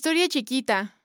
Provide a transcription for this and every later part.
Historia Chiquita.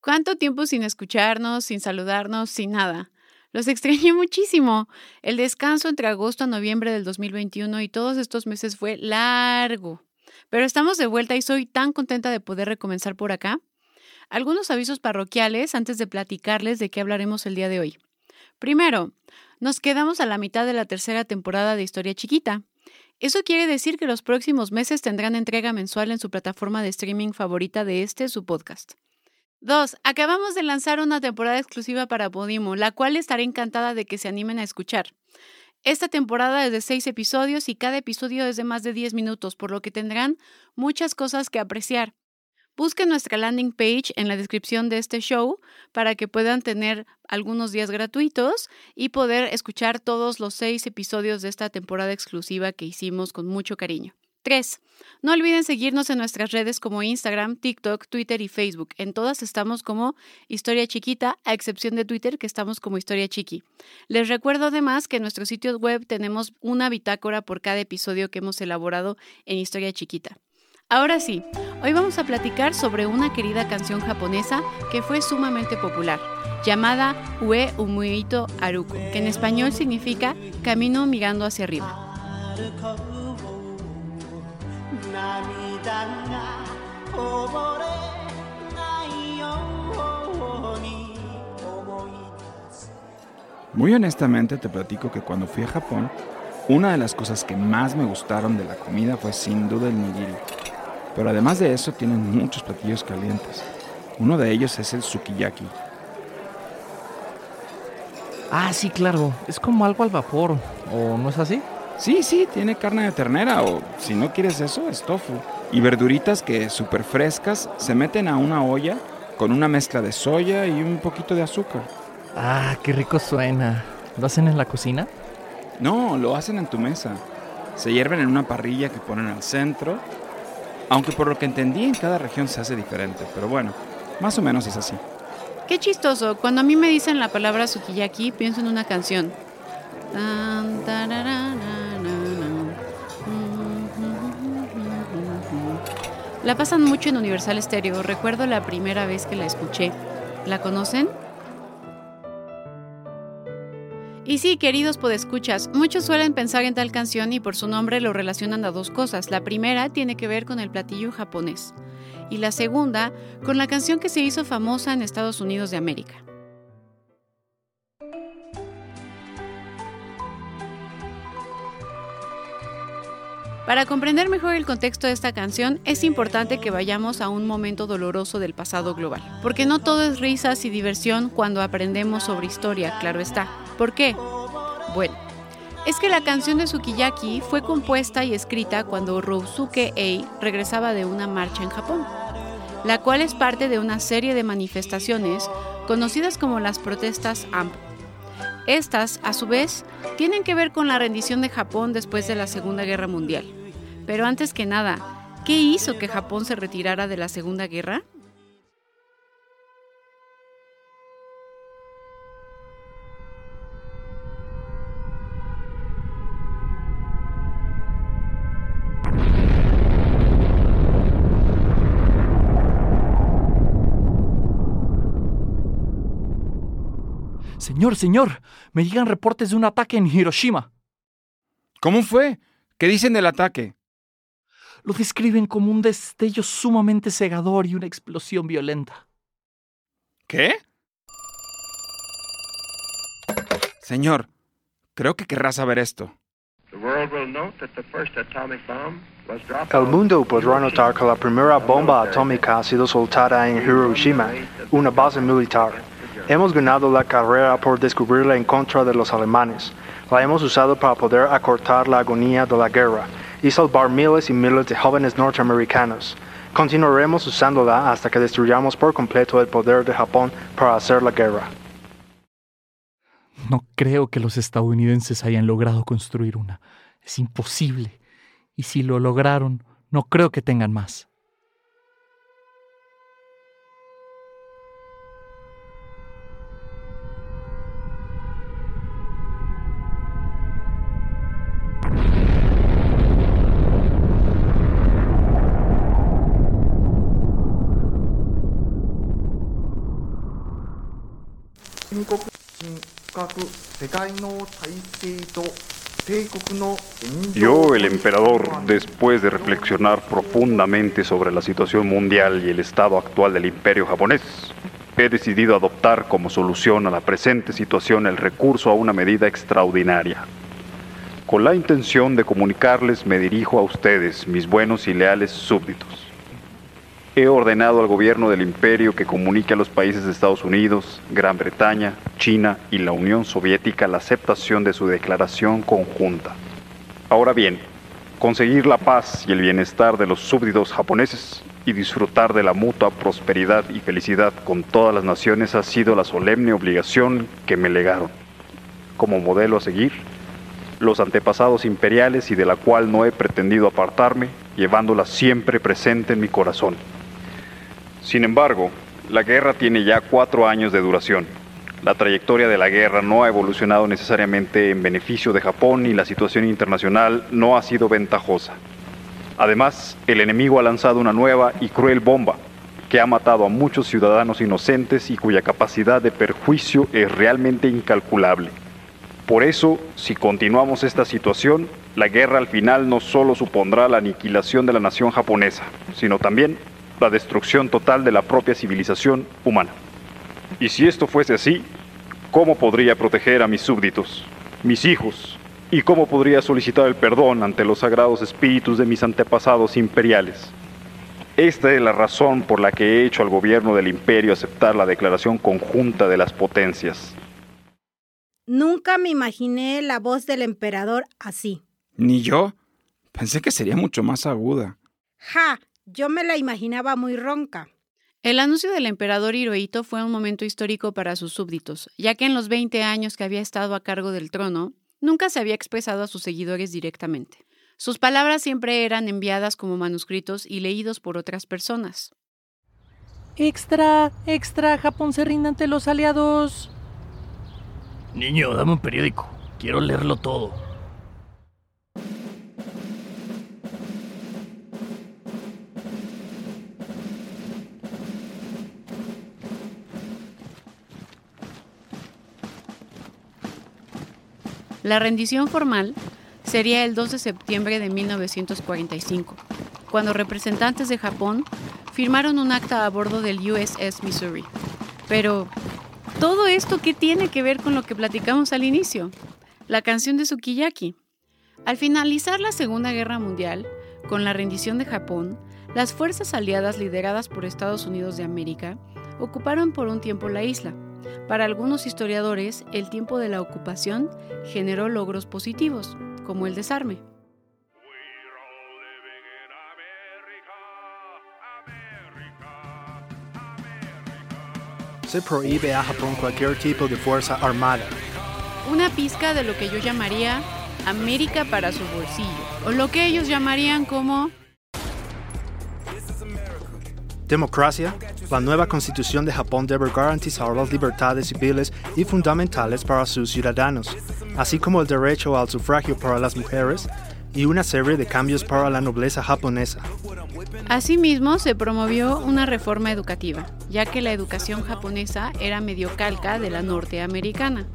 ¿Cuánto tiempo sin escucharnos, sin saludarnos, sin nada? Los extrañé muchísimo. El descanso entre agosto a noviembre del 2021 y todos estos meses fue largo. Pero estamos de vuelta y soy tan contenta de poder recomenzar por acá. Algunos avisos parroquiales antes de platicarles de qué hablaremos el día de hoy. Primero, nos quedamos a la mitad de la tercera temporada de Historia Chiquita. Eso quiere decir que los próximos meses tendrán entrega mensual en su plataforma de streaming favorita de este, su podcast. Dos, acabamos de lanzar una temporada exclusiva para Podimo, la cual estaré encantada de que se animen a escuchar. Esta temporada es de seis episodios y cada episodio es de más de 10 minutos, por lo que tendrán muchas cosas que apreciar. Busquen nuestra landing page en la descripción de este show para que puedan tener algunos días gratuitos y poder escuchar todos los seis episodios de esta temporada exclusiva que hicimos con mucho cariño. 3. No olviden seguirnos en nuestras redes como Instagram, TikTok, Twitter y Facebook. En todas estamos como Historia Chiquita, a excepción de Twitter, que estamos como Historia Chiqui. Les recuerdo además que en nuestro sitio web tenemos una bitácora por cada episodio que hemos elaborado en Historia Chiquita. Ahora sí, hoy vamos a platicar sobre una querida canción japonesa que fue sumamente popular, llamada Ue Umuito Aruko, que en español significa Camino mirando hacia arriba. Muy honestamente te platico que cuando fui a Japón, una de las cosas que más me gustaron de la comida fue sin duda el nigiri. Pero además de eso tienen muchos platillos calientes. Uno de ellos es el sukiyaki. Ah, sí, claro. Es como algo al vapor, ¿o no es así? Sí, sí, tiene carne de ternera o si no quieres eso, es tofu. Y verduritas que súper frescas se meten a una olla con una mezcla de soya y un poquito de azúcar. Ah, qué rico suena. ¿Lo hacen en la cocina? No, lo hacen en tu mesa. Se hierven en una parrilla que ponen al centro. Aunque por lo que entendí en cada región se hace diferente, pero bueno, más o menos es así. Qué chistoso. Cuando a mí me dicen la palabra sukiyaki, pienso en una canción. La pasan mucho en Universal Stereo. Recuerdo la primera vez que la escuché. ¿La conocen? Y sí, queridos podescuchas, muchos suelen pensar en tal canción y por su nombre lo relacionan a dos cosas. La primera tiene que ver con el platillo japonés y la segunda con la canción que se hizo famosa en Estados Unidos de América. Para comprender mejor el contexto de esta canción, es importante que vayamos a un momento doloroso del pasado global. Porque no todo es risas y diversión cuando aprendemos sobre historia, claro está. ¿Por qué? Bueno, es que la canción de Sukiyaki fue compuesta y escrita cuando Rousuke Ei regresaba de una marcha en Japón, la cual es parte de una serie de manifestaciones conocidas como las protestas AMP. Estas, a su vez, tienen que ver con la rendición de Japón después de la Segunda Guerra Mundial. Pero antes que nada, ¿qué hizo que Japón se retirara de la Segunda Guerra? Señor, señor, me llegan reportes de un ataque en Hiroshima. ¿Cómo fue? ¿Qué dicen del ataque? Lo describen como un destello sumamente cegador y una explosión violenta. ¿Qué? Señor, creo que querrá saber esto. El mundo podrá notar que la primera bomba atómica ha sido soltada en Hiroshima, una base militar. Hemos ganado la carrera por descubrirla en contra de los alemanes. La hemos usado para poder acortar la agonía de la guerra salvar miles y miles de jóvenes norteamericanos. Continuaremos usándola hasta que destruyamos por completo el poder de Japón para hacer la guerra. No creo que los estadounidenses hayan logrado construir una. Es imposible. Y si lo lograron, no creo que tengan más. Yo, el emperador, después de reflexionar profundamente sobre la situación mundial y el estado actual del imperio japonés, he decidido adoptar como solución a la presente situación el recurso a una medida extraordinaria. Con la intención de comunicarles me dirijo a ustedes, mis buenos y leales súbditos. He ordenado al gobierno del imperio que comunique a los países de Estados Unidos, Gran Bretaña, China y la Unión Soviética la aceptación de su declaración conjunta. Ahora bien, conseguir la paz y el bienestar de los súbditos japoneses y disfrutar de la mutua prosperidad y felicidad con todas las naciones ha sido la solemne obligación que me legaron. Como modelo a seguir, los antepasados imperiales y de la cual no he pretendido apartarme, llevándola siempre presente en mi corazón. Sin embargo, la guerra tiene ya cuatro años de duración. La trayectoria de la guerra no ha evolucionado necesariamente en beneficio de Japón y la situación internacional no ha sido ventajosa. Además, el enemigo ha lanzado una nueva y cruel bomba que ha matado a muchos ciudadanos inocentes y cuya capacidad de perjuicio es realmente incalculable. Por eso, si continuamos esta situación, la guerra al final no solo supondrá la aniquilación de la nación japonesa, sino también la destrucción total de la propia civilización humana. Y si esto fuese así, ¿cómo podría proteger a mis súbditos, mis hijos? ¿Y cómo podría solicitar el perdón ante los sagrados espíritus de mis antepasados imperiales? Esta es la razón por la que he hecho al gobierno del imperio aceptar la declaración conjunta de las potencias. Nunca me imaginé la voz del emperador así. Ni yo. Pensé que sería mucho más aguda. Ja, yo me la imaginaba muy ronca. El anuncio del emperador Hirohito fue un momento histórico para sus súbditos, ya que en los 20 años que había estado a cargo del trono, nunca se había expresado a sus seguidores directamente. Sus palabras siempre eran enviadas como manuscritos y leídos por otras personas. Extra, extra, Japón se rinde ante los aliados. Niño, dame un periódico. Quiero leerlo todo. La rendición formal sería el 2 de septiembre de 1945, cuando representantes de Japón firmaron un acta a bordo del USS Missouri. Pero, ¿todo esto qué tiene que ver con lo que platicamos al inicio? La canción de Sukiyaki. Al finalizar la Segunda Guerra Mundial, con la rendición de Japón, las fuerzas aliadas lideradas por Estados Unidos de América ocuparon por un tiempo la isla para algunos historiadores, el tiempo de la ocupación generó logros positivos, como el desarme. Se prohíbe a Japón cualquier tipo de fuerza armada. Una pizca de lo que yo llamaría América para su bolsillo, o lo que ellos llamarían como Democracia. La nueva constitución de Japón debe garantizar las libertades civiles y fundamentales para sus ciudadanos, así como el derecho al sufragio para las mujeres y una serie de cambios para la nobleza japonesa. Asimismo, se promovió una reforma educativa, ya que la educación japonesa era medio calca de la norteamericana.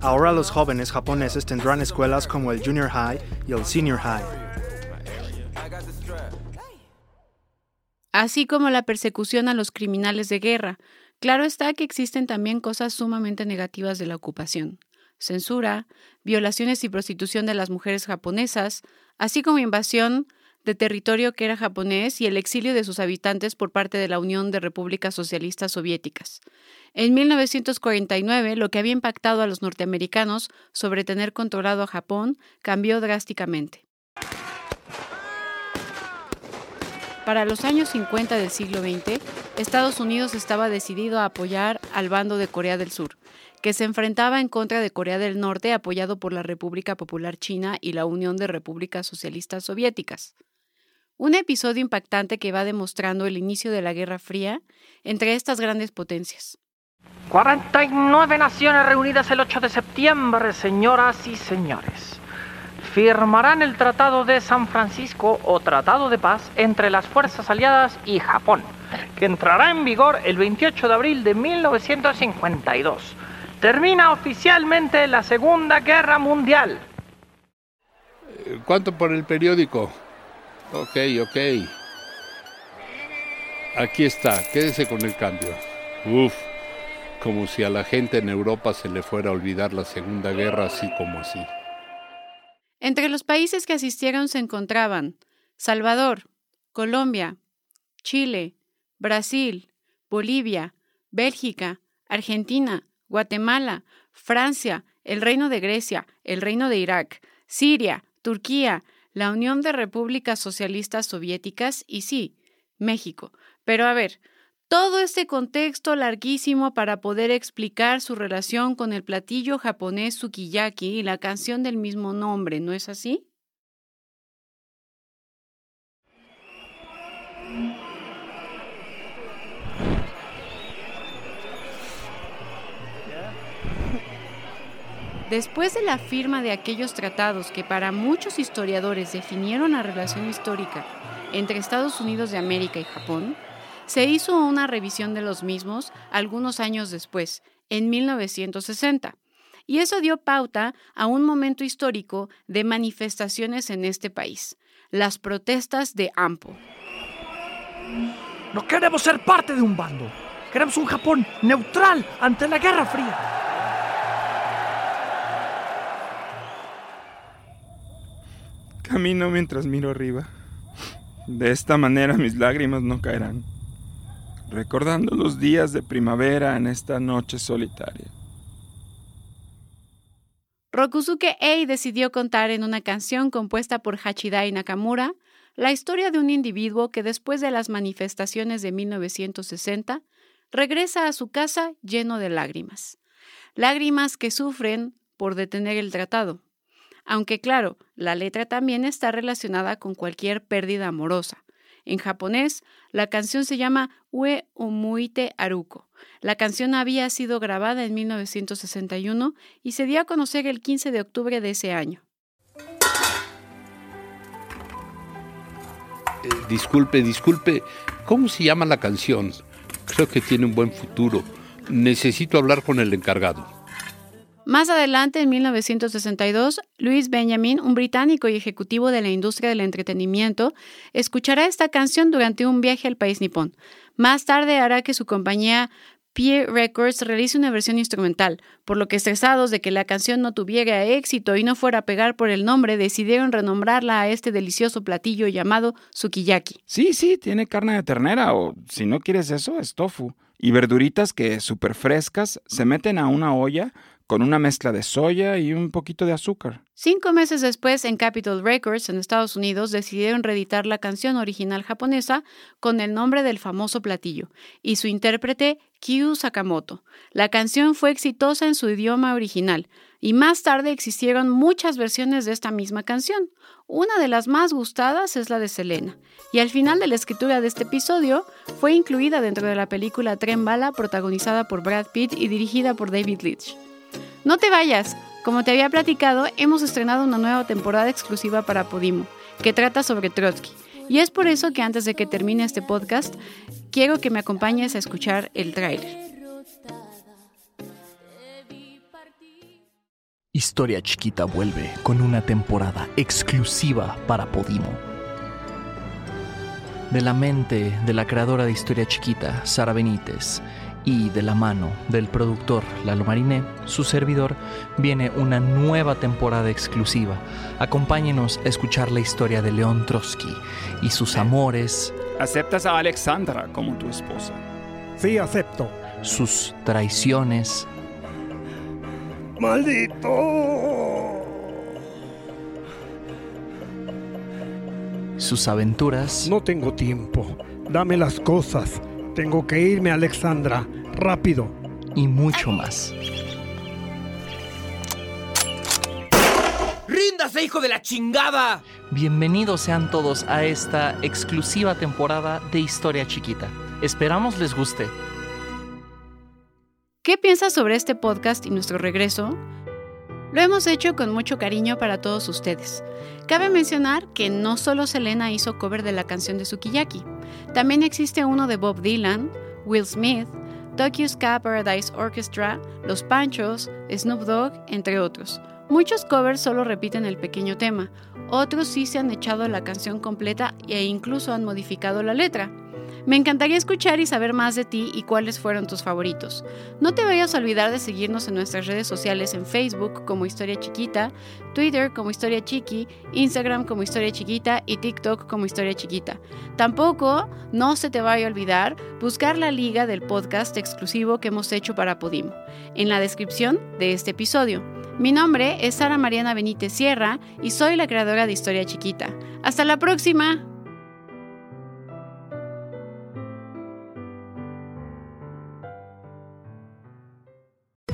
Ahora los jóvenes japoneses tendrán escuelas como el Junior High y el Senior High. Así como la persecución a los criminales de guerra. Claro está que existen también cosas sumamente negativas de la ocupación. Censura, violaciones y prostitución de las mujeres japonesas, así como invasión de territorio que era japonés y el exilio de sus habitantes por parte de la Unión de Repúblicas Socialistas Soviéticas. En 1949, lo que había impactado a los norteamericanos sobre tener controlado a Japón cambió drásticamente. Para los años 50 del siglo XX, Estados Unidos estaba decidido a apoyar al bando de Corea del Sur, que se enfrentaba en contra de Corea del Norte apoyado por la República Popular China y la Unión de Repúblicas Socialistas Soviéticas. Un episodio impactante que va demostrando el inicio de la Guerra Fría entre estas grandes potencias. 49 naciones reunidas el 8 de septiembre, señoras y señores firmarán el Tratado de San Francisco o Tratado de Paz entre las fuerzas aliadas y Japón, que entrará en vigor el 28 de abril de 1952. Termina oficialmente la Segunda Guerra Mundial. ¿Cuánto por el periódico? Ok, ok. Aquí está, quédese con el cambio. Uf, como si a la gente en Europa se le fuera a olvidar la Segunda Guerra así como así. Entre los países que asistieron se encontraban Salvador, Colombia, Chile, Brasil, Bolivia, Bélgica, Argentina, Guatemala, Francia, el Reino de Grecia, el Reino de Irak, Siria, Turquía, la Unión de Repúblicas Socialistas Soviéticas y sí, México. Pero a ver, todo este contexto larguísimo para poder explicar su relación con el platillo japonés sukiyaki y la canción del mismo nombre, ¿no es así? Después de la firma de aquellos tratados que para muchos historiadores definieron la relación histórica entre Estados Unidos de América y Japón, se hizo una revisión de los mismos algunos años después, en 1960, y eso dio pauta a un momento histórico de manifestaciones en este país, las protestas de AMPO. No queremos ser parte de un bando. Queremos un Japón neutral ante la Guerra Fría. Camino mientras miro arriba. De esta manera mis lágrimas no caerán recordando los días de primavera en esta noche solitaria. Rokusuke Ei decidió contar en una canción compuesta por Hachidai Nakamura la historia de un individuo que después de las manifestaciones de 1960 regresa a su casa lleno de lágrimas. Lágrimas que sufren por detener el tratado. Aunque claro, la letra también está relacionada con cualquier pérdida amorosa. En japonés, la canción se llama Ue Omuite Aruko. La canción había sido grabada en 1961 y se dio a conocer el 15 de octubre de ese año. Eh, disculpe, disculpe, ¿cómo se llama la canción? Creo que tiene un buen futuro. Necesito hablar con el encargado. Más adelante, en 1962, Louis Benjamin, un británico y ejecutivo de la industria del entretenimiento, escuchará esta canción durante un viaje al país nipón. Más tarde hará que su compañía Peer Records realice una versión instrumental, por lo que estresados de que la canción no tuviera éxito y no fuera a pegar por el nombre, decidieron renombrarla a este delicioso platillo llamado sukiyaki. Sí, sí, tiene carne de ternera o si no quieres eso, es tofu. Y verduritas que súper frescas se meten a una olla con una mezcla de soya y un poquito de azúcar. Cinco meses después, en Capitol Records, en Estados Unidos, decidieron reeditar la canción original japonesa con el nombre del famoso platillo y su intérprete Kyu Sakamoto. La canción fue exitosa en su idioma original y más tarde existieron muchas versiones de esta misma canción. Una de las más gustadas es la de Selena, y al final de la escritura de este episodio fue incluida dentro de la película Tren Bala protagonizada por Brad Pitt y dirigida por David Leitch. No te vayas. Como te había platicado, hemos estrenado una nueva temporada exclusiva para Podimo, que trata sobre Trotsky. Y es por eso que antes de que termine este podcast, quiero que me acompañes a escuchar el tráiler. Historia Chiquita vuelve con una temporada exclusiva para Podimo. De la mente de la creadora de Historia Chiquita, Sara Benítez, y de la mano del productor Lalo Mariné, su servidor, viene una nueva temporada exclusiva. Acompáñenos a escuchar la historia de León Trotsky y sus amores. ¿Aceptas a Alexandra como tu esposa? Sí, acepto. Sus traiciones. ¡Maldito! Sus aventuras. No tengo tiempo. Dame las cosas. Tengo que irme, Alexandra. Rápido. Y mucho más. ¡Ríndase, hijo de la chingada! Bienvenidos sean todos a esta exclusiva temporada de Historia Chiquita. Esperamos les guste. ¿Qué piensas sobre este podcast y nuestro regreso? Lo hemos hecho con mucho cariño para todos ustedes. Cabe mencionar que no solo Selena hizo cover de la canción de Sukiyaki, también existe uno de Bob Dylan, Will Smith, Tokyo Ska Paradise Orchestra, Los Panchos, Snoop Dogg, entre otros. Muchos covers solo repiten el pequeño tema, otros sí se han echado la canción completa e incluso han modificado la letra. Me encantaría escuchar y saber más de ti y cuáles fueron tus favoritos. No te vayas a olvidar de seguirnos en nuestras redes sociales en Facebook como Historia Chiquita, Twitter como Historia Chiqui, Instagram como Historia Chiquita y TikTok como Historia Chiquita. Tampoco, no se te vaya a olvidar, buscar la liga del podcast exclusivo que hemos hecho para Podimo, en la descripción de este episodio. Mi nombre es Sara Mariana Benítez Sierra y soy la creadora de Historia Chiquita. ¡Hasta la próxima!